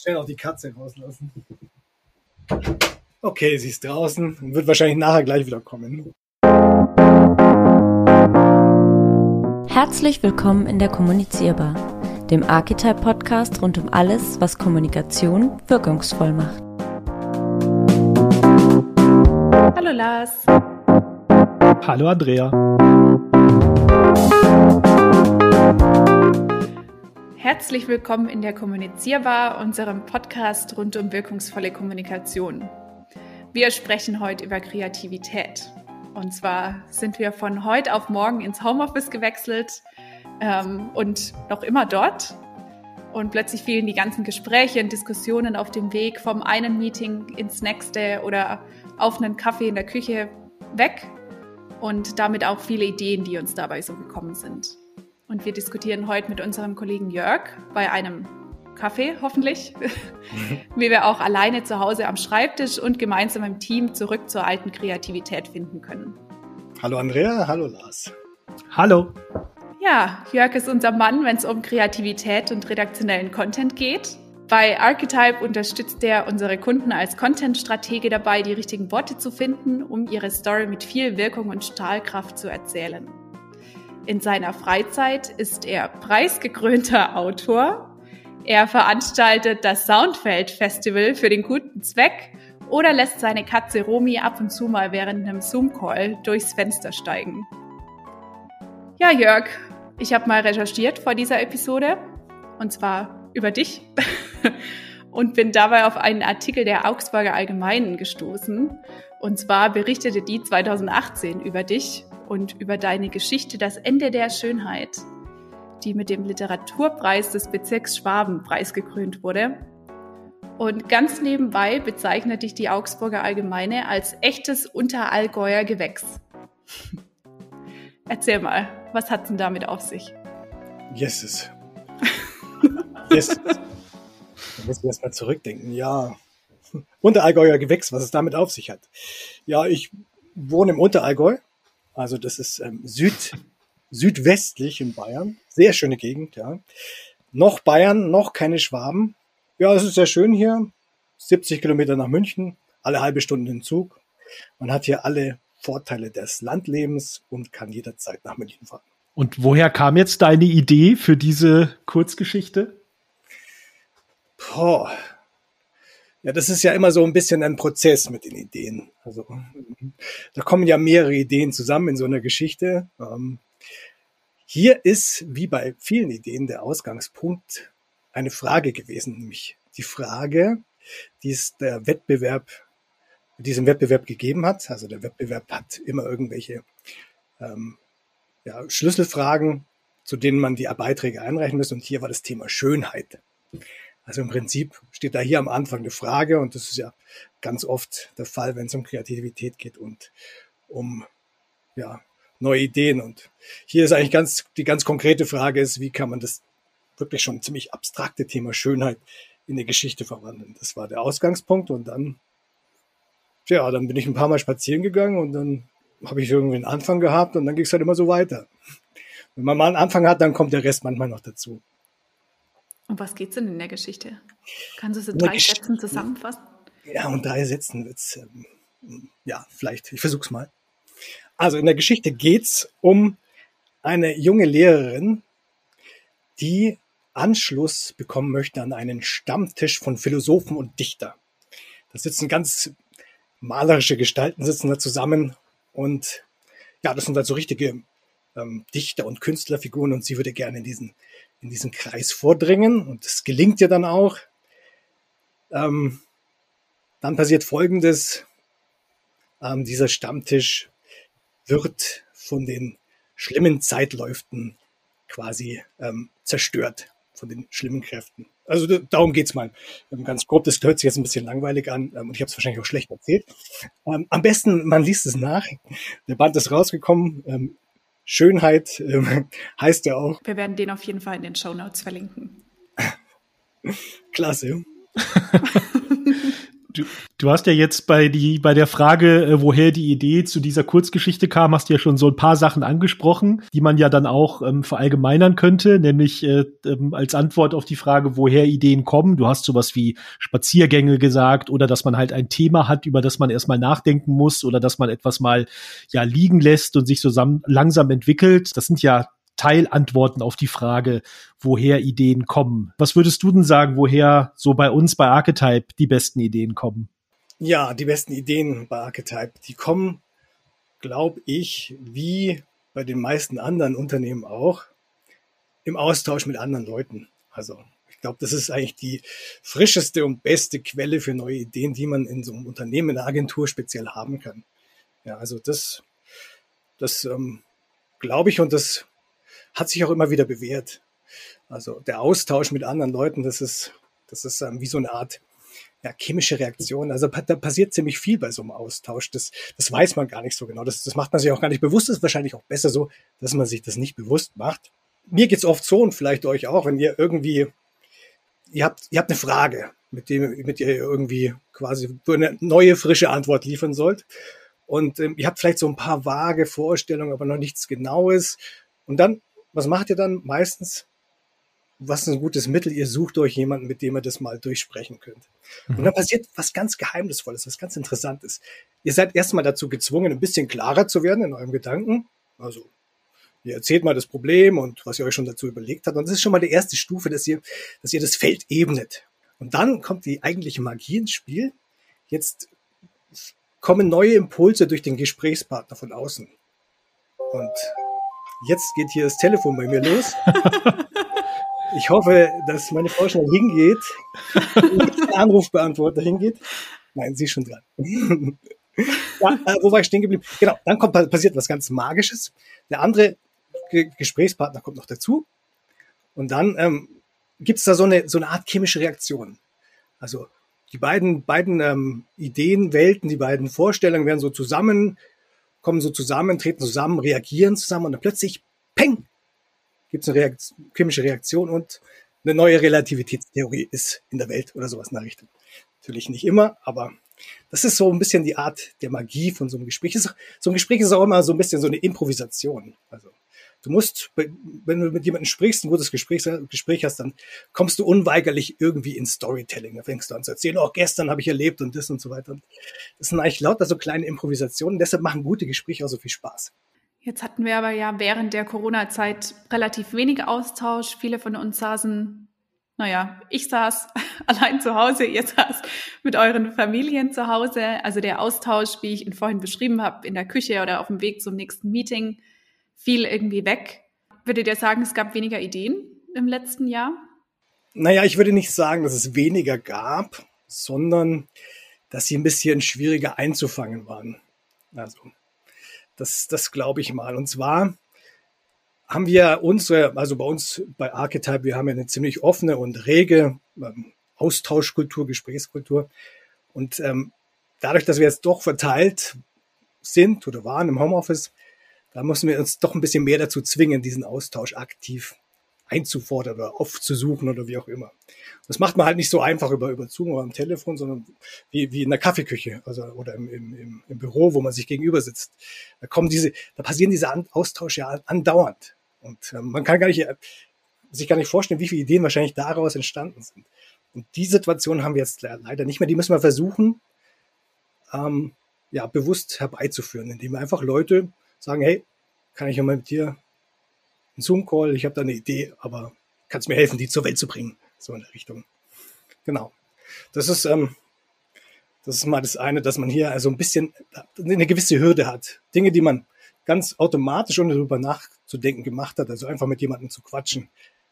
schnell auch die Katze rauslassen. Okay, sie ist draußen und wird wahrscheinlich nachher gleich wieder kommen. Herzlich willkommen in der Kommunizierbar, dem Archetype-Podcast rund um alles, was Kommunikation wirkungsvoll macht. Hallo Lars. Hallo Andrea. Herzlich willkommen in der Kommunizierbar, unserem Podcast rund um wirkungsvolle Kommunikation. Wir sprechen heute über Kreativität. Und zwar sind wir von heute auf morgen ins Homeoffice gewechselt ähm, und noch immer dort. Und plötzlich fielen die ganzen Gespräche und Diskussionen auf dem Weg vom einen Meeting ins nächste oder auf einen Kaffee in der Küche weg. Und damit auch viele Ideen, die uns dabei so gekommen sind. Und wir diskutieren heute mit unserem Kollegen Jörg bei einem Kaffee, hoffentlich, wie wir auch alleine zu Hause am Schreibtisch und gemeinsam im Team zurück zur alten Kreativität finden können. Hallo Andrea, hallo Lars. Hallo. Ja, Jörg ist unser Mann, wenn es um Kreativität und redaktionellen Content geht. Bei Archetype unterstützt er unsere Kunden als Content-Stratege dabei, die richtigen Worte zu finden, um ihre Story mit viel Wirkung und Strahlkraft zu erzählen. In seiner Freizeit ist er preisgekrönter Autor. Er veranstaltet das Soundfeld Festival für den guten Zweck oder lässt seine Katze Romi ab und zu mal während einem Zoom-Call durchs Fenster steigen. Ja, Jörg, ich habe mal recherchiert vor dieser Episode und zwar über dich und bin dabei auf einen Artikel der Augsburger Allgemeinen gestoßen. Und zwar berichtete die 2018 über dich und über deine Geschichte Das Ende der Schönheit, die mit dem Literaturpreis des Bezirks Schwaben preisgekrönt wurde. Und ganz nebenbei bezeichnet dich die Augsburger Allgemeine als echtes Unterallgäuer Gewächs. Erzähl mal, was hat's denn damit auf sich? Yeses. yes. Da muss ich erst mal zurückdenken. Ja. Unterallgäuer Gewächs, was es damit auf sich hat. Ja, ich wohne im Unterallgäu also das ist ähm, Süd, südwestlich in Bayern. Sehr schöne Gegend, ja. Noch Bayern, noch keine Schwaben. Ja, es ist sehr schön hier. 70 Kilometer nach München, alle halbe Stunde in Zug. Man hat hier alle Vorteile des Landlebens und kann jederzeit nach München fahren. Und woher kam jetzt deine Idee für diese Kurzgeschichte? Boah, ja, das ist ja immer so ein bisschen ein Prozess mit den Ideen. Also da kommen ja mehrere Ideen zusammen in so einer Geschichte. Ähm, hier ist, wie bei vielen Ideen, der Ausgangspunkt eine Frage gewesen, nämlich die Frage, die es der Wettbewerb, diesem Wettbewerb gegeben hat. Also der Wettbewerb hat immer irgendwelche ähm, ja, Schlüsselfragen, zu denen man die Beiträge einreichen muss. Und hier war das Thema Schönheit. Also im Prinzip steht da hier am Anfang eine Frage und das ist ja ganz oft der Fall, wenn es um Kreativität geht und um ja, neue Ideen. Und hier ist eigentlich ganz, die ganz konkrete Frage ist, wie kann man das wirklich schon ziemlich abstrakte Thema Schönheit in eine Geschichte verwandeln. Das war der Ausgangspunkt und dann, ja, dann bin ich ein paar Mal spazieren gegangen und dann habe ich irgendwie einen Anfang gehabt und dann ging es halt immer so weiter. Wenn man mal einen Anfang hat, dann kommt der Rest manchmal noch dazu. Um was geht es denn in der Geschichte? Kannst du es in drei Gesch Sätzen zusammenfassen? Ja, und drei Sätzen wird's, ähm, ja, vielleicht, ich versuch's mal. Also in der Geschichte geht's um eine junge Lehrerin, die Anschluss bekommen möchte an einen Stammtisch von Philosophen und Dichter. Da sitzen ganz malerische Gestalten sitzen da zusammen und ja, das sind halt so richtige ähm, Dichter und Künstlerfiguren und sie würde gerne in diesen in diesen Kreis vordringen und das gelingt ihr dann auch. Ähm, dann passiert Folgendes. Ähm, dieser Stammtisch wird von den schlimmen Zeitläuften quasi ähm, zerstört, von den schlimmen Kräften. Also darum geht's mal. Ähm, ganz grob, das hört sich jetzt ein bisschen langweilig an ähm, und ich habe es wahrscheinlich auch schlecht erzählt. Ähm, am besten, man liest es nach. Der Band ist rausgekommen. Schönheit ähm, heißt ja auch. Wir werden den auf jeden Fall in den Show Notes verlinken. Klasse. Du, du hast ja jetzt bei die bei der Frage, äh, woher die Idee zu dieser Kurzgeschichte kam, hast du ja schon so ein paar Sachen angesprochen, die man ja dann auch ähm, verallgemeinern könnte, nämlich äh, ähm, als Antwort auf die Frage, woher Ideen kommen. Du hast sowas wie Spaziergänge gesagt oder dass man halt ein Thema hat, über das man erstmal nachdenken muss oder dass man etwas mal ja liegen lässt und sich so langsam entwickelt. Das sind ja Teilantworten auf die Frage, woher Ideen kommen. Was würdest du denn sagen, woher so bei uns bei Archetype die besten Ideen kommen? Ja, die besten Ideen bei Archetype, die kommen, glaube ich, wie bei den meisten anderen Unternehmen auch, im Austausch mit anderen Leuten. Also ich glaube, das ist eigentlich die frischeste und beste Quelle für neue Ideen, die man in so einem Unternehmen, in einer Agentur speziell haben kann. Ja, also das, das ähm, glaube ich und das hat sich auch immer wieder bewährt. Also der Austausch mit anderen Leuten, das ist, das ist ähm, wie so eine Art ja, chemische Reaktion. Also da passiert ziemlich viel bei so einem Austausch. Das, das weiß man gar nicht so genau. Das, das macht man sich auch gar nicht bewusst. Das ist wahrscheinlich auch besser so, dass man sich das nicht bewusst macht. Mir geht's oft so und vielleicht euch auch, wenn ihr irgendwie, ihr habt, ihr habt eine Frage, mit dem, mit ihr irgendwie quasi eine neue, frische Antwort liefern sollt. Und ähm, ihr habt vielleicht so ein paar vage Vorstellungen, aber noch nichts Genaues. Und dann was macht ihr dann meistens? Was ist ein gutes Mittel? Ihr sucht euch jemanden, mit dem ihr das mal durchsprechen könnt. Mhm. Und dann passiert was ganz Geheimnisvolles, was ganz Interessantes. Ihr seid erstmal dazu gezwungen, ein bisschen klarer zu werden in eurem Gedanken. Also, ihr erzählt mal das Problem und was ihr euch schon dazu überlegt habt. Und das ist schon mal die erste Stufe, dass ihr, dass ihr das Feld ebnet. Und dann kommt die eigentliche Magie ins Spiel. Jetzt kommen neue Impulse durch den Gesprächspartner von außen. Und Jetzt geht hier das Telefon bei mir los. Ich hoffe, dass meine Frau schnell hingeht, Anrufbeantworter hingeht. Nein, sie ist schon dran. ja, äh, wo war ich stehen geblieben? Genau, dann kommt passiert was ganz Magisches. Der andere G Gesprächspartner kommt noch dazu. Und dann ähm, gibt es da so eine, so eine Art chemische Reaktion. Also die beiden, beiden ähm, Ideenwelten, die beiden Vorstellungen werden so zusammen kommen so zusammen, treten zusammen, reagieren zusammen und dann plötzlich, peng, gibt es eine Reakt chemische Reaktion und eine neue Relativitätstheorie ist in der Welt oder sowas in der Richtung. Natürlich nicht immer, aber das ist so ein bisschen die Art der Magie von so einem Gespräch. So ein Gespräch ist auch immer so ein bisschen so eine Improvisation. Also Du musst, wenn du mit jemandem sprichst, ein gutes Gespräch, Gespräch hast, dann kommst du unweigerlich irgendwie in Storytelling. Da fängst du an zu erzählen, oh, gestern habe ich erlebt und das und so weiter. das sind eigentlich lauter so kleine Improvisationen. Deshalb machen gute Gespräche auch so viel Spaß. Jetzt hatten wir aber ja während der Corona-Zeit relativ wenig Austausch. Viele von uns saßen, naja, ich saß allein zu Hause, ihr saß mit euren Familien zu Hause. Also der Austausch, wie ich ihn vorhin beschrieben habe, in der Küche oder auf dem Weg zum nächsten Meeting, fiel irgendwie weg. Würdet ihr sagen, es gab weniger Ideen im letzten Jahr? Naja, ich würde nicht sagen, dass es weniger gab, sondern dass sie ein bisschen schwieriger einzufangen waren. Also, das, das glaube ich mal. Und zwar haben wir unsere, also bei uns bei Archetype, wir haben ja eine ziemlich offene und rege ähm, Austauschkultur, Gesprächskultur. Und ähm, dadurch, dass wir jetzt doch verteilt sind oder waren im Homeoffice, da müssen wir uns doch ein bisschen mehr dazu zwingen, diesen Austausch aktiv einzufordern oder aufzusuchen oder wie auch immer. Das macht man halt nicht so einfach über, über Zoom oder am Telefon, sondern wie, wie in der Kaffeeküche also, oder im, im, im Büro, wo man sich gegenüber sitzt. Da kommen diese, da passieren diese Austausche ja andauernd. Und äh, man kann gar nicht, sich gar nicht vorstellen, wie viele Ideen wahrscheinlich daraus entstanden sind. Und die Situation haben wir jetzt leider nicht mehr. Die müssen wir versuchen, ähm, ja, bewusst herbeizuführen, indem wir einfach Leute sagen, hey, kann ich mal mit dir einen Zoom-Call, ich habe da eine Idee, aber kannst mir helfen, die zur Welt zu bringen. So in der Richtung. Genau. Das ist, ähm, das ist mal das eine, dass man hier also ein bisschen eine gewisse Hürde hat. Dinge, die man ganz automatisch, ohne darüber nachzudenken, gemacht hat. Also einfach mit jemandem zu quatschen.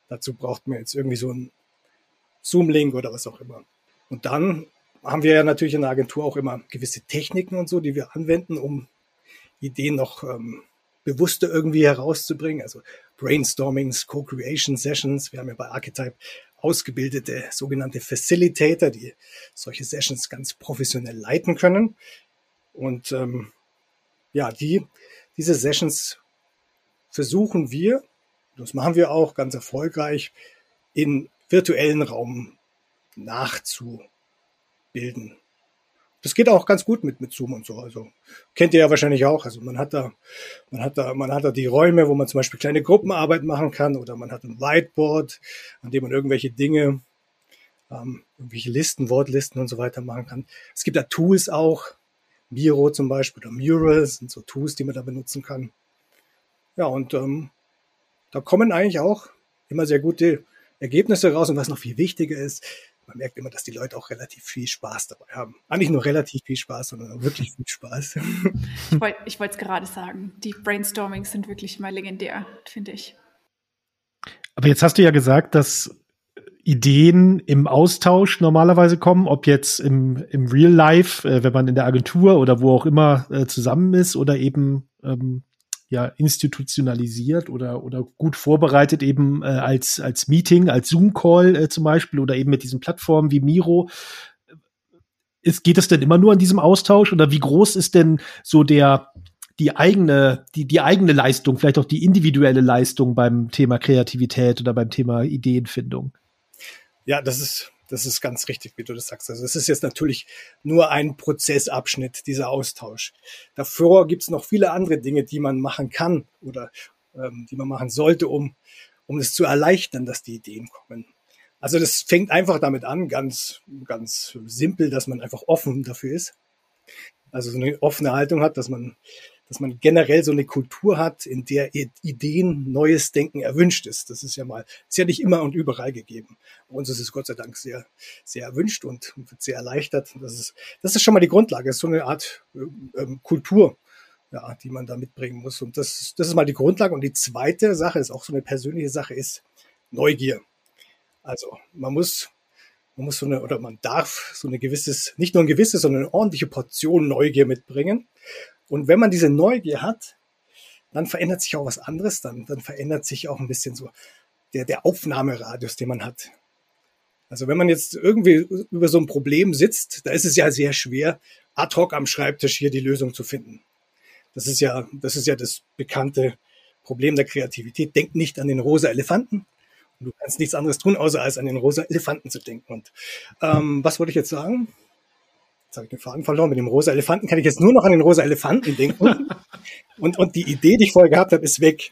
Dazu braucht man jetzt irgendwie so einen Zoom-Link oder was auch immer. Und dann haben wir ja natürlich in der Agentur auch immer gewisse Techniken und so, die wir anwenden, um Ideen noch ähm, bewusster irgendwie herauszubringen. Also Brainstormings, Co-Creation Sessions. Wir haben ja bei Archetype ausgebildete sogenannte Facilitator, die solche Sessions ganz professionell leiten können. Und ähm, ja, die, diese Sessions versuchen wir, das machen wir auch ganz erfolgreich, in virtuellen Raum nachzubilden. Das geht auch ganz gut mit, mit Zoom und so. Also kennt ihr ja wahrscheinlich auch. Also man hat da, man hat da, man hat da die Räume, wo man zum Beispiel kleine Gruppenarbeit machen kann oder man hat ein Whiteboard, an dem man irgendwelche Dinge, ähm, irgendwelche Listen, Wortlisten und so weiter machen kann. Es gibt da Tools auch, Miro zum Beispiel oder Mural sind so Tools, die man da benutzen kann. Ja, und ähm, da kommen eigentlich auch immer sehr gute Ergebnisse raus. Und was noch viel wichtiger ist, man merkt immer, dass die Leute auch relativ viel Spaß dabei haben. Eigentlich nur relativ viel Spaß, sondern wirklich viel Spaß. Ich wollte es gerade sagen, die Brainstormings sind wirklich mal legendär, finde ich. Aber jetzt hast du ja gesagt, dass Ideen im Austausch normalerweise kommen, ob jetzt im, im Real Life, äh, wenn man in der Agentur oder wo auch immer äh, zusammen ist oder eben ähm, ja institutionalisiert oder oder gut vorbereitet eben äh, als als Meeting, als Zoom Call äh, zum Beispiel oder eben mit diesen Plattformen wie Miro. Ist, geht es denn immer nur an diesem Austausch oder wie groß ist denn so der die eigene die die eigene Leistung, vielleicht auch die individuelle Leistung beim Thema Kreativität oder beim Thema Ideenfindung? Ja, das ist das ist ganz richtig, wie du das sagst. Also es ist jetzt natürlich nur ein Prozessabschnitt, dieser Austausch. Davor gibt es noch viele andere Dinge, die man machen kann oder ähm, die man machen sollte, um, um es zu erleichtern, dass die Ideen kommen. Also das fängt einfach damit an, ganz, ganz simpel, dass man einfach offen dafür ist. Also so eine offene Haltung hat, dass man dass man generell so eine Kultur hat, in der Ideen, neues Denken erwünscht ist. Das ist ja mal, ist ja nicht immer und überall gegeben. Bei uns ist es Gott sei Dank sehr, sehr erwünscht und wird sehr erleichtert. Das ist, das ist schon mal die Grundlage. Das ist so eine Art ähm, Kultur, ja, die man da mitbringen muss. Und das, das ist mal die Grundlage. Und die zweite Sache ist auch so eine persönliche Sache, ist Neugier. Also man muss man muss so eine, oder man darf so eine gewisses, nicht nur ein gewisses, sondern eine ordentliche Portion Neugier mitbringen. Und wenn man diese Neugier hat, dann verändert sich auch was anderes, dann, dann verändert sich auch ein bisschen so der, der Aufnahmeradius, den man hat. Also wenn man jetzt irgendwie über so ein Problem sitzt, da ist es ja sehr schwer, ad hoc am Schreibtisch hier die Lösung zu finden. Das ist ja, das ist ja das bekannte Problem der Kreativität. Denk nicht an den rosa Elefanten. Und du kannst nichts anderes tun, außer als an den rosa Elefanten zu denken. Und ähm, was wollte ich jetzt sagen? Jetzt habe ich den Faden verloren. Mit dem rosa Elefanten kann ich jetzt nur noch an den rosa Elefanten denken. und, und die Idee, die ich vorher gehabt habe, ist weg.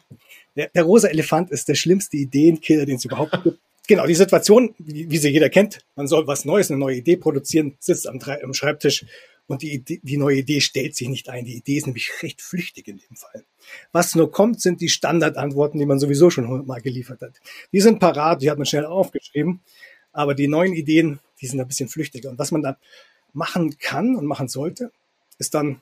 Der, der rosa Elefant ist der schlimmste Ideenkiller, den es überhaupt gibt. Genau, die Situation, wie, wie, sie jeder kennt, man soll was Neues, eine neue Idee produzieren, sitzt am, am Schreibtisch und die, Idee, die neue Idee stellt sich nicht ein. Die Idee ist nämlich recht flüchtig in dem Fall. Was nur kommt, sind die Standardantworten, die man sowieso schon mal geliefert hat. Die sind parat, die hat man schnell aufgeschrieben, aber die neuen Ideen, die sind ein bisschen flüchtiger. Und was man dann machen kann und machen sollte, ist dann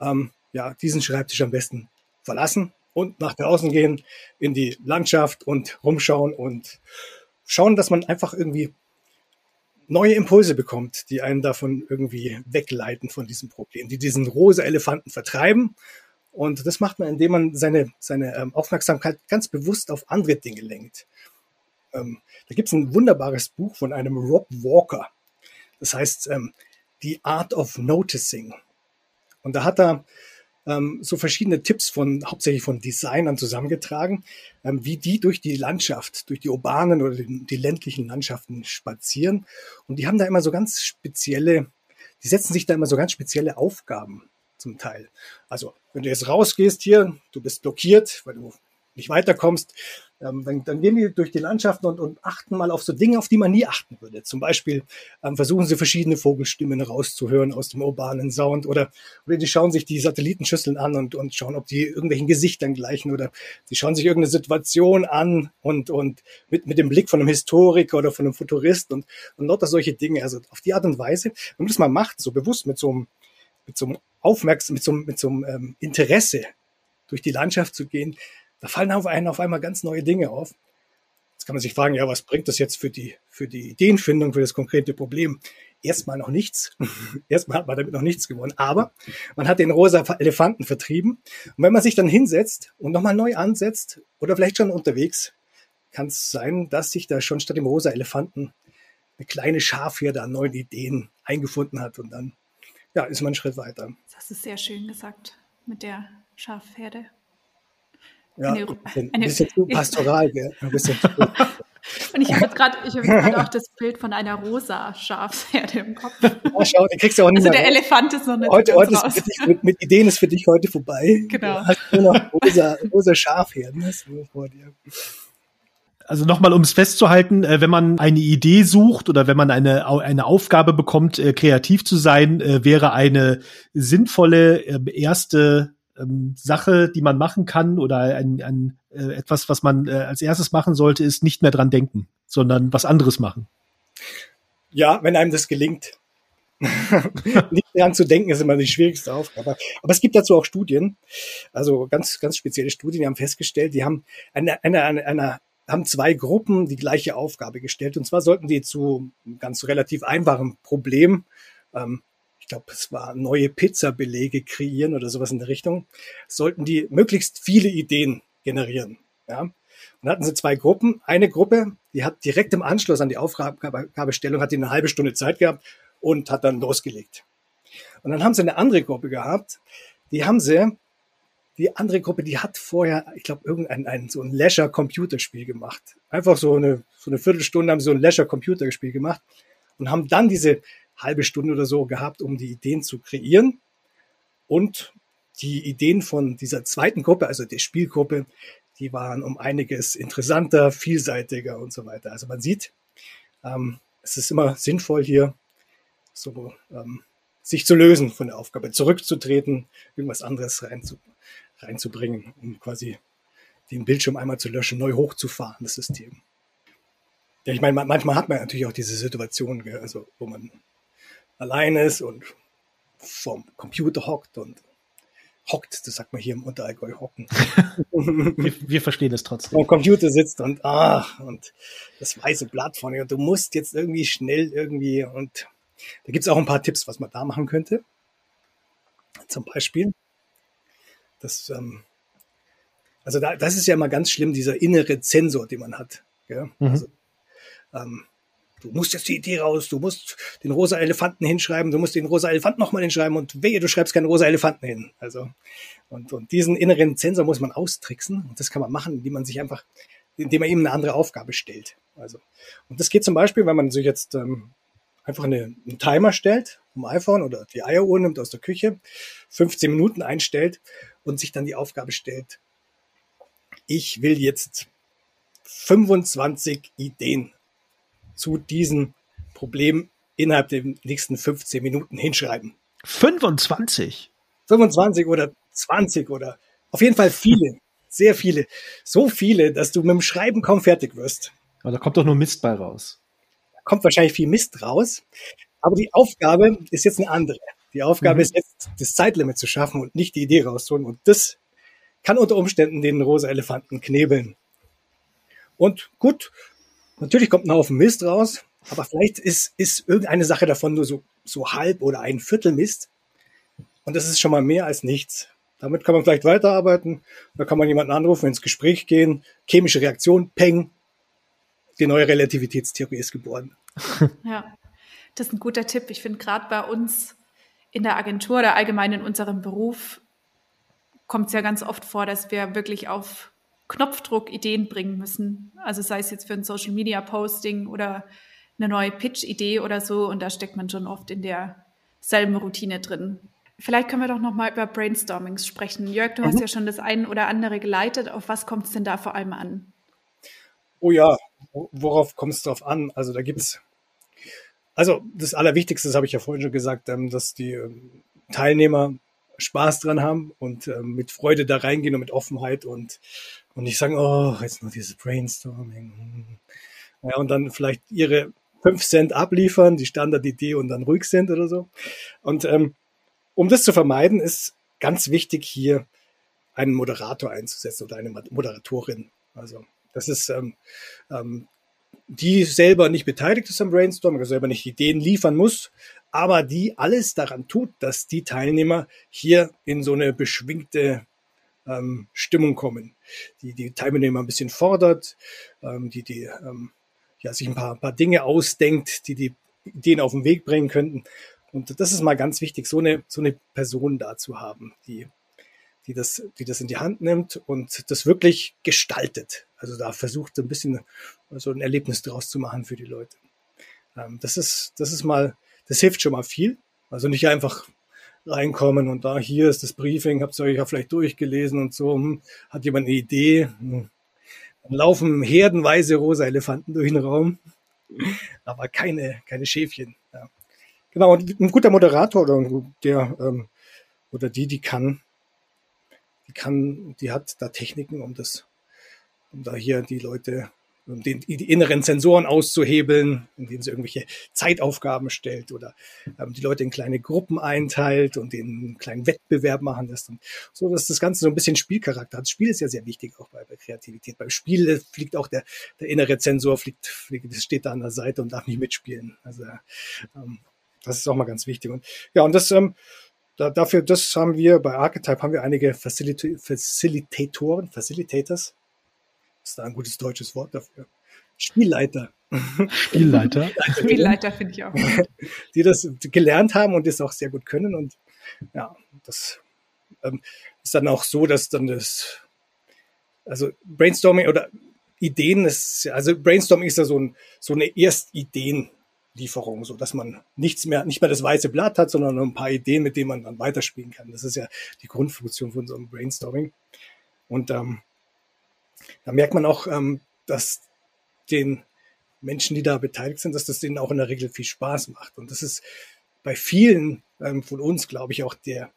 ähm, ja diesen Schreibtisch am besten verlassen und nach draußen gehen in die Landschaft und rumschauen und schauen, dass man einfach irgendwie neue Impulse bekommt, die einen davon irgendwie wegleiten von diesem Problem, die diesen rosa Elefanten vertreiben. Und das macht man, indem man seine, seine ähm, Aufmerksamkeit ganz bewusst auf andere Dinge lenkt. Ähm, da gibt es ein wunderbares Buch von einem Rob Walker. Das heißt, ähm, die Art of Noticing. Und da hat er ähm, so verschiedene Tipps von, hauptsächlich von Designern zusammengetragen, ähm, wie die durch die Landschaft, durch die urbanen oder die ländlichen Landschaften spazieren. Und die haben da immer so ganz spezielle, die setzen sich da immer so ganz spezielle Aufgaben zum Teil. Also, wenn du jetzt rausgehst hier, du bist blockiert, weil du nicht weiterkommst, ähm, dann, dann gehen die durch die Landschaften und, und achten mal auf so Dinge, auf die man nie achten würde. Zum Beispiel ähm, versuchen sie verschiedene Vogelstimmen rauszuhören aus dem urbanen Sound oder, oder die schauen sich die Satellitenschüsseln an und, und schauen, ob die irgendwelchen Gesichtern gleichen oder sie schauen sich irgendeine Situation an und, und mit, mit dem Blick von einem Historiker oder von einem Futurist und, und lauter solche Dinge. Also auf die Art und Weise, wenn man das mal macht, so bewusst mit so einem, mit so einem Aufmerksam, mit so einem, mit so einem ähm, Interesse durch die Landschaft zu gehen, da fallen auf einen auf einmal ganz neue Dinge auf. Jetzt kann man sich fragen, ja, was bringt das jetzt für die, für die Ideenfindung, für das konkrete Problem? Erstmal noch nichts. Erstmal hat man damit noch nichts gewonnen. Aber man hat den rosa Elefanten vertrieben. Und wenn man sich dann hinsetzt und nochmal neu ansetzt oder vielleicht schon unterwegs, kann es sein, dass sich da schon statt dem rosa Elefanten eine kleine Schafherde an neuen Ideen eingefunden hat und dann ja, ist man einen Schritt weiter. Das ist sehr schön gesagt mit der Schafherde. Ja, eine, ein bisschen zu pastoral, gell? Ein bisschen Und ich habe jetzt gerade hab auch das Bild von einer rosa Schafsherde im Kopf. Ja, schau, den kriegst du auch nicht Also der Elefant ist noch nicht heute, heute ist raus. für dich, mit, mit Ideen ist für dich heute vorbei. Genau. Du hast nur noch rosa, rosa Schafherden hast du vor dir. Also nochmal, um es festzuhalten, äh, wenn man eine Idee sucht oder wenn man eine, eine Aufgabe bekommt, äh, kreativ zu sein, äh, wäre eine sinnvolle ähm, erste ähm, Sache, die man machen kann oder ein, ein, äh, etwas, was man äh, als erstes machen sollte, ist nicht mehr dran denken, sondern was anderes machen. Ja, wenn einem das gelingt. nicht daran zu denken, ist immer die schwierigste Aufgabe. Aber es gibt dazu auch Studien, also ganz, ganz spezielle Studien, die haben festgestellt, die haben eine, eine, eine, eine haben zwei Gruppen die gleiche Aufgabe gestellt. Und zwar sollten die zu einem ganz relativ einfachen Problem, ähm, glaube, es war neue Pizzabelege kreieren oder sowas in der Richtung, sollten die möglichst viele Ideen generieren. Ja? Und hatten sie zwei Gruppen. Eine Gruppe, die hat direkt im Anschluss an die Aufgabestellung, hat die eine halbe Stunde Zeit gehabt und hat dann losgelegt. Und dann haben sie eine andere Gruppe gehabt, die haben sie, die andere Gruppe, die hat vorher, ich glaube, irgendein ein, so ein Leisure-Computerspiel gemacht. Einfach so eine, so eine Viertelstunde haben sie so ein Leisure-Computerspiel gemacht und haben dann diese halbe Stunde oder so gehabt, um die Ideen zu kreieren. Und die Ideen von dieser zweiten Gruppe, also der Spielgruppe, die waren um einiges interessanter, vielseitiger und so weiter. Also man sieht, ähm, es ist immer sinnvoll hier so ähm, sich zu lösen von der Aufgabe, zurückzutreten, irgendwas anderes reinzu, reinzubringen, um quasi den Bildschirm einmal zu löschen, neu hochzufahren, das System. Ja, ich meine, ma- manchmal hat man natürlich auch diese Situation, also wo man allein ist und vorm Computer hockt und hockt, das sagt man hier im Unterallgäu hocken, Wir, wir verstehen es trotzdem. vorm Computer sitzt und ach, und das weiße Blatt vorne und du musst jetzt irgendwie schnell irgendwie und da gibt's auch ein paar Tipps, was man da machen könnte. Zum Beispiel, das, ähm, also da, das ist ja immer ganz schlimm, dieser innere Zensor, den man hat. Mhm. Also, ähm, du musst jetzt die Idee raus, du musst den rosa Elefanten hinschreiben, du musst den rosa Elefanten nochmal hinschreiben und wehe, du schreibst keinen rosa Elefanten hin. Also, und, und diesen inneren Zensor muss man austricksen und das kann man machen, indem man sich einfach, indem man ihm eine andere Aufgabe stellt. Also, und das geht zum Beispiel, wenn man sich jetzt ähm, einfach eine, einen Timer stellt, am iPhone oder die Eieruhr nimmt aus der Küche, 15 Minuten einstellt und sich dann die Aufgabe stellt, ich will jetzt 25 Ideen zu diesem Problem innerhalb der nächsten 15 Minuten hinschreiben. 25. 25 oder 20 oder auf jeden Fall viele, sehr viele. So viele, dass du mit dem Schreiben kaum fertig wirst. Aber da kommt doch nur Mist bei raus. Da kommt wahrscheinlich viel Mist raus. Aber die Aufgabe ist jetzt eine andere. Die Aufgabe Mhm. ist jetzt, das Zeitlimit zu schaffen und nicht die Idee rauszuholen. Und das kann unter Umständen den rosa Elefanten knebeln. Und gut, natürlich kommt ein Haufen Mist raus, aber vielleicht ist, ist irgendeine Sache davon nur so, so halb oder ein Viertel Mist. Und das ist schon mal mehr als nichts. Damit kann man vielleicht weiterarbeiten. Da kann man jemanden anrufen, ins Gespräch gehen. Chemische Reaktion, Peng. Die neue Relativitätstheorie ist geboren. Ja, das ist ein guter Tipp. Ich finde gerade bei uns in der Agentur oder allgemein in unserem Beruf kommt es ja ganz oft vor, dass wir wirklich auf Knopfdruck Ideen bringen müssen. Also sei es jetzt für ein Social Media Posting oder eine neue Pitch-Idee oder so. Und da steckt man schon oft in derselben Routine drin. Vielleicht können wir doch noch mal über Brainstormings sprechen. Jörg, du hast ja schon das ein oder andere geleitet. Auf was kommt es denn da vor allem an? Oh ja, wo- worauf kommt es drauf an? Also da gibt's, also das Allerwichtigste, das habe ich ja vorhin schon gesagt, ähm, dass die ähm, Teilnehmer Spaß dran haben und ähm, mit Freude da reingehen und mit Offenheit und, und nicht sagen, oh, jetzt noch dieses Brainstorming. hm. Ja, und dann vielleicht ihre fünf Cent abliefern, die Standardidee und dann ruhig sind oder so. Und ähm, um das zu vermeiden, ist ganz wichtig, hier einen Moderator einzusetzen oder eine Moderatorin. Also das ist ähm, ähm, die selber nicht beteiligt ist am Brainstorming, also selber nicht Ideen liefern muss, aber die alles daran tut, dass die Teilnehmer hier in so eine beschwingte ähm, Stimmung kommen, die die Teilnehmer ein bisschen fordert, ähm, die die ähm, ja sich ein paar, paar Dinge ausdenkt, die die Ideen auf den Weg bringen könnten. Und das ist mal ganz wichtig, so eine so eine Person da zu haben, die die das, die das in die Hand nimmt und das wirklich gestaltet. Also da versucht ein bisschen so ein Erlebnis draus zu machen für die Leute. Ähm, das ist, das ist mal, das hilft schon mal viel. Also nicht einfach reinkommen und da hier ist das Briefing, habt ihr euch ja vielleicht durchgelesen und so, hm, hat jemand eine Idee? Hm. Dann laufen herdenweise rosa Elefanten durch den Raum, aber keine, keine Schäfchen. Ja. Genau, und ein guter Moderator oder der ähm, oder die, die kann, die kann, die hat da Techniken, um das, um da hier die Leute den, die inneren Sensoren auszuhebeln, indem sie irgendwelche Zeitaufgaben stellt oder ähm, die Leute in kleine Gruppen einteilt und den einen kleinen Wettbewerb machen lässt. Und so, dass das Ganze so ein bisschen Spielcharakter hat. Das Spiel ist ja sehr wichtig auch bei, bei Kreativität. Beim Spiel fliegt auch der, der innere Sensor, fliegt, fliegt, steht da an der Seite und darf nicht mitspielen. Also ähm, das ist auch mal ganz wichtig. Und ja, und das ähm, da, dafür, das haben wir bei Archetype haben wir einige Facilita Facilitatoren, Facilitators, ist da ein gutes deutsches Wort dafür? Spielleiter. Spielleiter. Spielleiter finde ich auch. Die das gelernt haben und das auch sehr gut können. Und ja, das ähm, ist dann auch so, dass dann das, also Brainstorming oder Ideen ist, also Brainstorming ist ja so, ein, so eine Erstideenlieferung, so dass man nichts mehr, nicht mehr das weiße Blatt hat, sondern nur ein paar Ideen, mit denen man dann weiterspielen kann. Das ist ja die Grundfunktion von so einem Brainstorming. Und ähm, da merkt man auch, ähm, dass den Menschen, die da beteiligt sind, dass das denen auch in der Regel viel Spaß macht. Und das ist bei vielen ähm, von uns, glaube ich, auch der,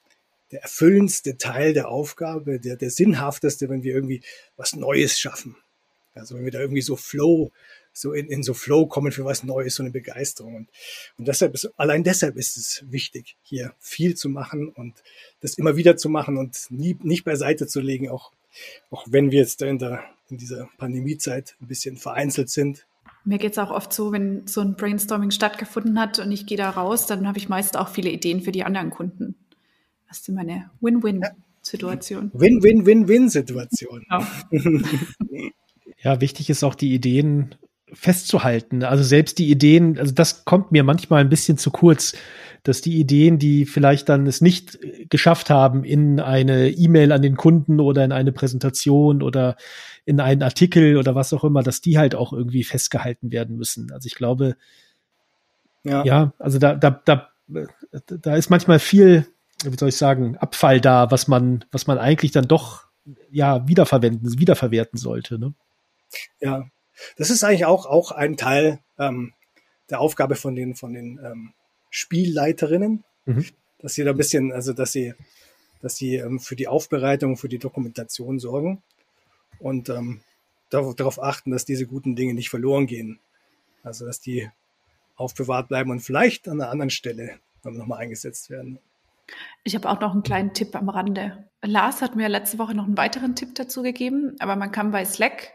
der erfüllendste Teil der Aufgabe, der, der sinnhafteste, wenn wir irgendwie was Neues schaffen. Also wenn wir da irgendwie so Flow, so in, in so Flow kommen für was Neues, so eine Begeisterung. Und, und deshalb ist, allein deshalb ist es wichtig, hier viel zu machen und das immer wieder zu machen und nie, nicht beiseite zu legen, auch auch wenn wir jetzt in, der, in dieser Pandemiezeit ein bisschen vereinzelt sind. Mir geht es auch oft so, wenn so ein Brainstorming stattgefunden hat und ich gehe da raus, dann habe ich meist auch viele Ideen für die anderen Kunden. Das ist immer eine Win-Win-Situation. Win-Win-Win-Win-Situation. Ja. ja, wichtig ist auch die Ideen festzuhalten. Also selbst die Ideen, also das kommt mir manchmal ein bisschen zu kurz dass die Ideen, die vielleicht dann es nicht geschafft haben, in eine E-Mail an den Kunden oder in eine Präsentation oder in einen Artikel oder was auch immer, dass die halt auch irgendwie festgehalten werden müssen. Also ich glaube, ja, ja also da, da, da, da ist manchmal viel, wie soll ich sagen, Abfall da, was man, was man eigentlich dann doch ja wiederverwenden, wiederverwerten sollte. Ne? Ja, das ist eigentlich auch, auch ein Teil ähm, der Aufgabe von den, von den ähm, Spielleiterinnen, mhm. dass sie da ein bisschen, also dass sie, dass sie ähm, für die Aufbereitung, für die Dokumentation sorgen und ähm, darauf, darauf achten, dass diese guten Dinge nicht verloren gehen. Also dass die aufbewahrt bleiben und vielleicht an einer anderen Stelle nochmal eingesetzt werden. Ich habe auch noch einen kleinen Tipp am Rande. Lars hat mir letzte Woche noch einen weiteren Tipp dazu gegeben, aber man kann bei Slack,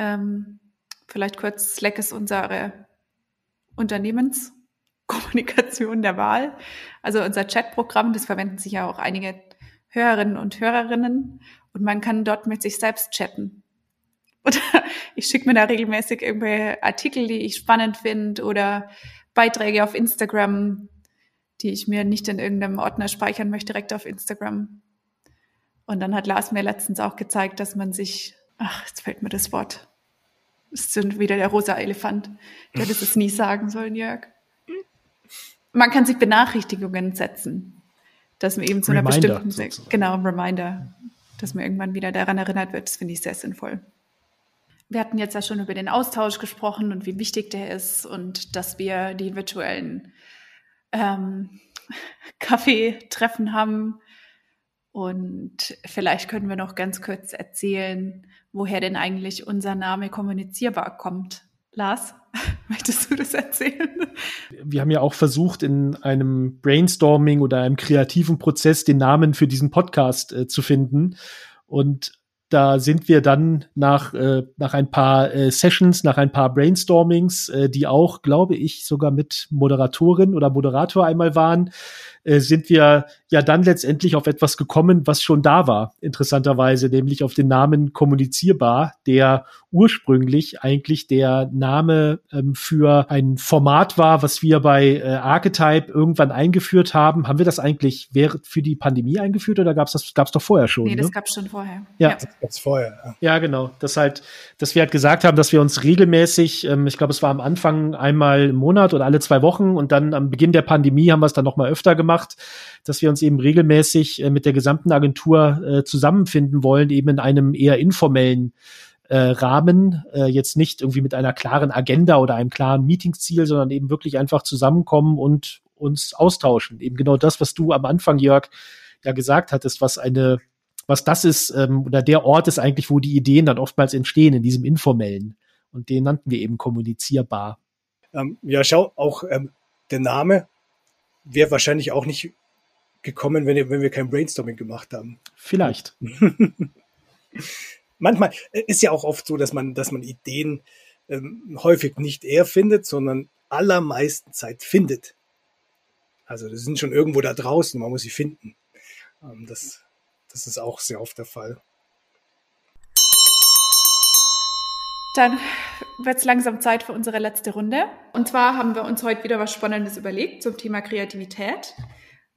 ähm, vielleicht kurz, Slack ist unsere Unternehmens- Kommunikation der Wahl. Also unser Chatprogramm, das verwenden sich ja auch einige Hörerinnen und Hörerinnen und man kann dort mit sich selbst chatten. Oder ich schicke mir da regelmäßig irgendwelche Artikel, die ich spannend finde oder Beiträge auf Instagram, die ich mir nicht in irgendeinem Ordner speichern möchte, direkt auf Instagram. Und dann hat Lars mir letztens auch gezeigt, dass man sich, ach, jetzt fällt mir das Wort. Es sind wieder der rosa Elefant. Du hättest es nie sagen sollen, Jörg man kann sich Benachrichtigungen setzen, dass man eben zu einer Reminder, bestimmten, sozusagen. genau, Reminder, dass man irgendwann wieder daran erinnert wird. Das finde ich sehr sinnvoll. Wir hatten jetzt ja schon über den Austausch gesprochen und wie wichtig der ist und dass wir die virtuellen ähm, Kaffeetreffen haben. Und vielleicht können wir noch ganz kurz erzählen, woher denn eigentlich unser Name kommunizierbar kommt. Lars, möchtest du das erzählen? Wir haben ja auch versucht, in einem Brainstorming oder einem kreativen Prozess den Namen für diesen Podcast äh, zu finden. Und da sind wir dann nach, äh, nach ein paar äh, Sessions, nach ein paar Brainstormings, äh, die auch, glaube ich, sogar mit Moderatorin oder Moderator einmal waren, äh, sind wir ja dann letztendlich auf etwas gekommen, was schon da war, interessanterweise, nämlich auf den Namen kommunizierbar, der ursprünglich eigentlich der Name ähm, für ein Format war, was wir bei äh, Archetype irgendwann eingeführt haben. Haben wir das eigentlich während für die Pandemie eingeführt oder gab es das gab's doch vorher schon? Nee, das ne? gab es schon vorher. Ja, ja. das gab's vorher. Ja. ja, genau. Das halt, dass wir halt gesagt haben, dass wir uns regelmäßig, ähm, ich glaube, es war am Anfang einmal im Monat oder alle zwei Wochen und dann am Beginn der Pandemie haben wir es dann noch mal öfter gemacht, dass wir uns eben regelmäßig äh, mit der gesamten Agentur äh, zusammenfinden wollen, eben in einem eher informellen äh, Rahmen, äh, jetzt nicht irgendwie mit einer klaren Agenda oder einem klaren Meetingsziel, sondern eben wirklich einfach zusammenkommen und uns austauschen. Eben genau das, was du am Anfang, Jörg, ja gesagt hattest, was eine, was das ist, ähm, oder der Ort ist eigentlich, wo die Ideen dann oftmals entstehen, in diesem informellen. Und den nannten wir eben kommunizierbar. Ähm, ja, schau, auch ähm, der Name wäre wahrscheinlich auch nicht gekommen, wenn, wenn wir kein Brainstorming gemacht haben. Vielleicht. Manchmal äh, ist ja auch oft so, dass man, dass man Ideen ähm, häufig nicht eher findet, sondern allermeisten Zeit findet. Also die sind schon irgendwo da draußen, man muss sie finden. Ähm, das, das ist auch sehr oft der Fall. Dann wird es langsam Zeit für unsere letzte Runde. Und zwar haben wir uns heute wieder was Spannendes überlegt zum Thema Kreativität.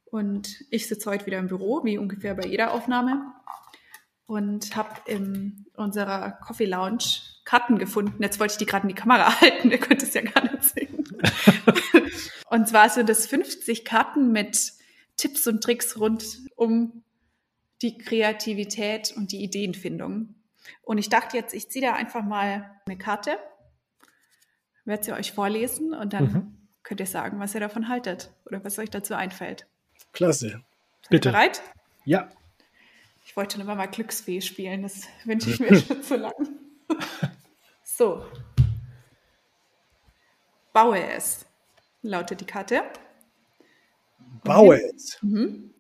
Und ich sitze heute wieder im Büro, wie ungefähr bei jeder Aufnahme. Und habe in unserer Coffee Lounge Karten gefunden. Jetzt wollte ich die gerade in die Kamera halten, ihr könnt es ja gar nicht sehen. und zwar sind es 50 Karten mit Tipps und Tricks rund um die Kreativität und die Ideenfindung. Und ich dachte jetzt, ich ziehe da einfach mal eine Karte, werde sie euch vorlesen und dann mhm. könnt ihr sagen, was ihr davon haltet oder was euch dazu einfällt. Klasse. Seid Bitte. bereit? Ja. Ich wollte immer mal Glücksfee spielen, das wünsche ich mir schon zu lang. So. Baue es, lautet die Karte. Baue es. Mhm.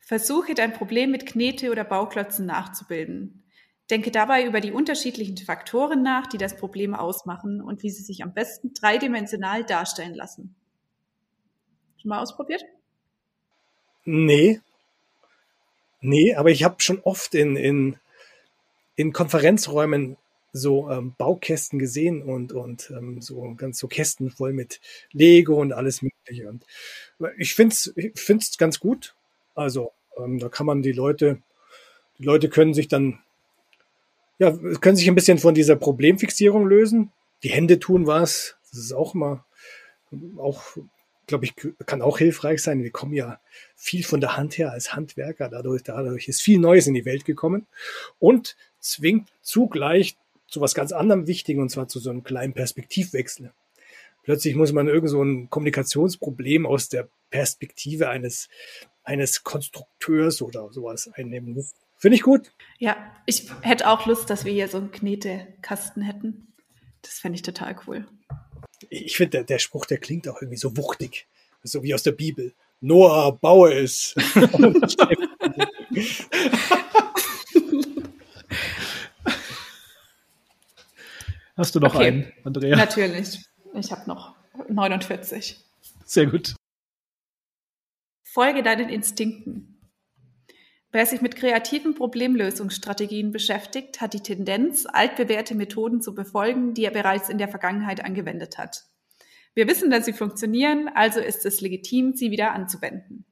Versuche dein Problem mit Knete oder Bauklötzen nachzubilden. Denke dabei über die unterschiedlichen Faktoren nach, die das Problem ausmachen und wie sie sich am besten dreidimensional darstellen lassen. Schon mal ausprobiert? Nee. Nee, aber ich habe schon oft in, in, in Konferenzräumen so ähm, Baukästen gesehen und, und ähm, so ganz so Kästen voll mit Lego und alles Mögliche. Und ich find's ich find's ganz gut. Also ähm, da kann man die Leute, die Leute können sich dann, ja, können sich ein bisschen von dieser Problemfixierung lösen. Die Hände tun was. Das ist auch immer, auch, glaube ich, kann auch hilfreich sein. Wir kommen ja viel von der Hand her als Handwerker. Dadurch, dadurch ist viel Neues in die Welt gekommen und zwingt zugleich zu was ganz anderem Wichtigen, und zwar zu so einem kleinen Perspektivwechsel. Plötzlich muss man irgend so ein Kommunikationsproblem aus der Perspektive eines, eines Konstrukteurs oder sowas einnehmen. Finde ich gut. Ja, ich hätte auch Lust, dass wir hier so einen Knetekasten hätten. Das fände ich total cool. Ich finde, der, der Spruch, der klingt auch irgendwie so wuchtig. So wie aus der Bibel. Noah, baue es. Hast du noch Okay. einen, Andrea? Natürlich. Ich habe noch 49. Sehr gut. Folge deinen Instinkten. Wer sich mit kreativen Problemlösungsstrategien beschäftigt, hat die Tendenz, altbewährte Methoden zu befolgen, die er bereits in der Vergangenheit angewendet hat. Wir wissen, dass sie funktionieren, also ist es legitim, sie wieder anzuwenden.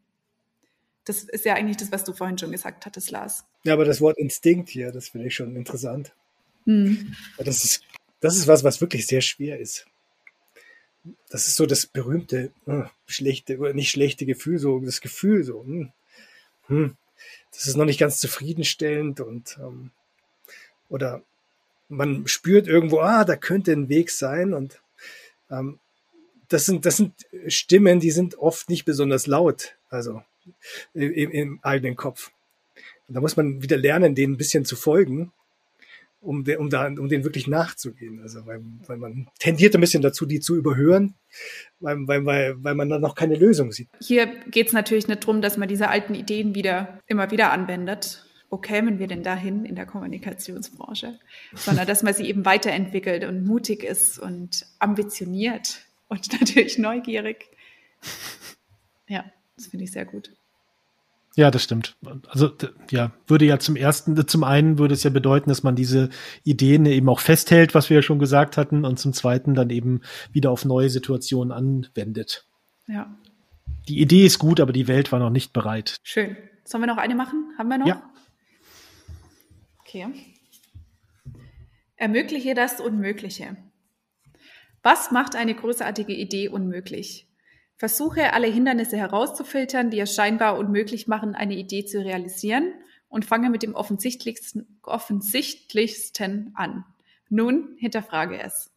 Das ist ja eigentlich das, was du vorhin schon gesagt hattest, Lars. Ja, aber das Wort Instinkt hier, das finde ich schon interessant. Hm. Das ist, das ist was, was wirklich sehr schwer ist. Das ist so das berühmte, äh, schlechte, oder nicht schlechte Gefühl, so das Gefühl, so, hm, hm, das ist noch nicht ganz zufriedenstellend und, ähm, oder man spürt irgendwo, ah, da könnte ein Weg sein und, ähm, das sind, das sind Stimmen, die sind oft nicht besonders laut, also im, im eigenen Kopf. Und da muss man wieder lernen, denen ein bisschen zu folgen, um, de, um, da, um denen wirklich nachzugehen. Also weil, weil man tendiert ein bisschen dazu, die zu überhören, weil, weil, weil, weil man dann noch keine Lösung sieht. Hier geht es natürlich nicht darum, dass man diese alten Ideen wieder immer wieder anwendet. Wo kämen wir denn dahin in der Kommunikationsbranche? Sondern dass man sie eben weiterentwickelt und mutig ist und ambitioniert und natürlich neugierig. Ja. Das finde ich sehr gut. Ja, das stimmt. Also ja, würde ja zum ersten, zum einen würde es ja bedeuten, dass man diese Ideen eben auch festhält, was wir ja schon gesagt hatten, und zum zweiten dann eben wieder auf neue Situationen anwendet. Ja. Die Idee ist gut, aber die Welt war noch nicht bereit. Schön. Sollen wir noch eine machen? Haben wir noch? Ja. Okay. Ermögliche das Unmögliche. Was macht eine großartige Idee unmöglich? Versuche alle Hindernisse herauszufiltern, die es scheinbar unmöglich machen, eine Idee zu realisieren und fange mit dem offensichtlichsten, offensichtlichsten an. Nun hinterfrage es.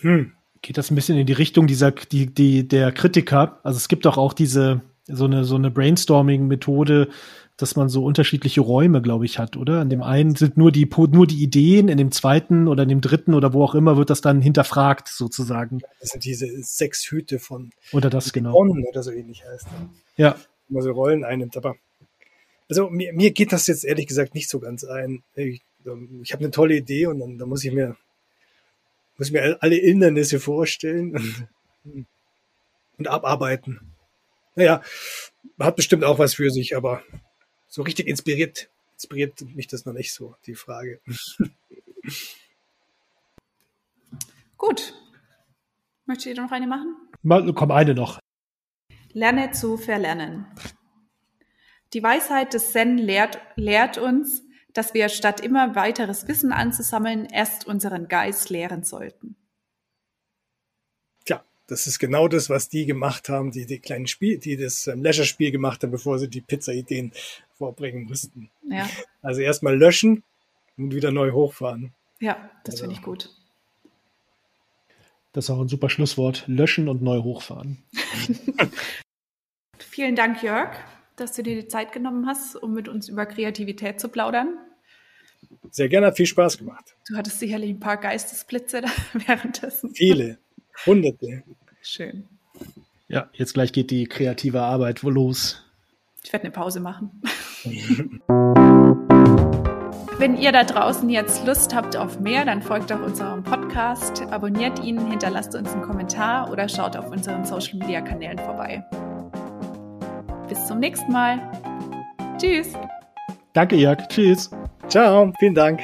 Hm. Geht das ein bisschen in die Richtung dieser, die, die, der Kritiker? Also es gibt doch auch diese, so eine, so eine Brainstorming-Methode, dass man so unterschiedliche Räume, glaube ich, hat, oder? In dem einen sind nur die, nur die Ideen, in dem zweiten oder in dem dritten oder wo auch immer wird das dann hinterfragt, sozusagen. Das sind diese sechs Hüte von oder das genau oder so ähnlich heißt. Ja. Wo man so Rollen einnimmt. Aber also mir, mir geht das jetzt ehrlich gesagt nicht so ganz ein. Ich, ich habe eine tolle Idee und dann, dann muss ich mir muss ich mir alle Hindernisse vorstellen und, und abarbeiten. Naja, hat bestimmt auch was für sich, aber so richtig inspiriert, inspiriert mich das noch nicht so, die Frage. Gut. Möchtet ihr noch eine machen? Mal, komm, eine noch. Lerne zu verlernen. Die Weisheit des Zen lehrt, lehrt uns, dass wir statt immer weiteres Wissen anzusammeln, erst unseren Geist lehren sollten. Das ist genau das, was die gemacht haben, die die kleinen Spiel, die das ähm, Leisure-Spiel gemacht haben, bevor sie die Pizza-Ideen vorbringen mussten. Ja. Also erstmal löschen und wieder neu hochfahren. Ja, das Also- finde ich gut. Das ist auch ein super Schlusswort. Löschen und neu hochfahren. Vielen Dank, Jörg, dass du dir die Zeit genommen hast, um mit uns über Kreativität zu plaudern. Sehr gerne, hat viel Spaß gemacht. Du hattest sicherlich ein paar Geistesblitze da währenddessen. Viele, hunderte. Schön. Ja, jetzt gleich geht die kreative Arbeit wohl los. Ich werde eine Pause machen. Wenn ihr da draußen jetzt Lust habt auf mehr, dann folgt doch unserem Podcast, abonniert ihn, hinterlasst uns einen Kommentar oder schaut auf unseren Social Media Kanälen vorbei. Bis zum nächsten Mal. Tschüss. Danke, Jörg. Tschüss. Ciao, vielen Dank.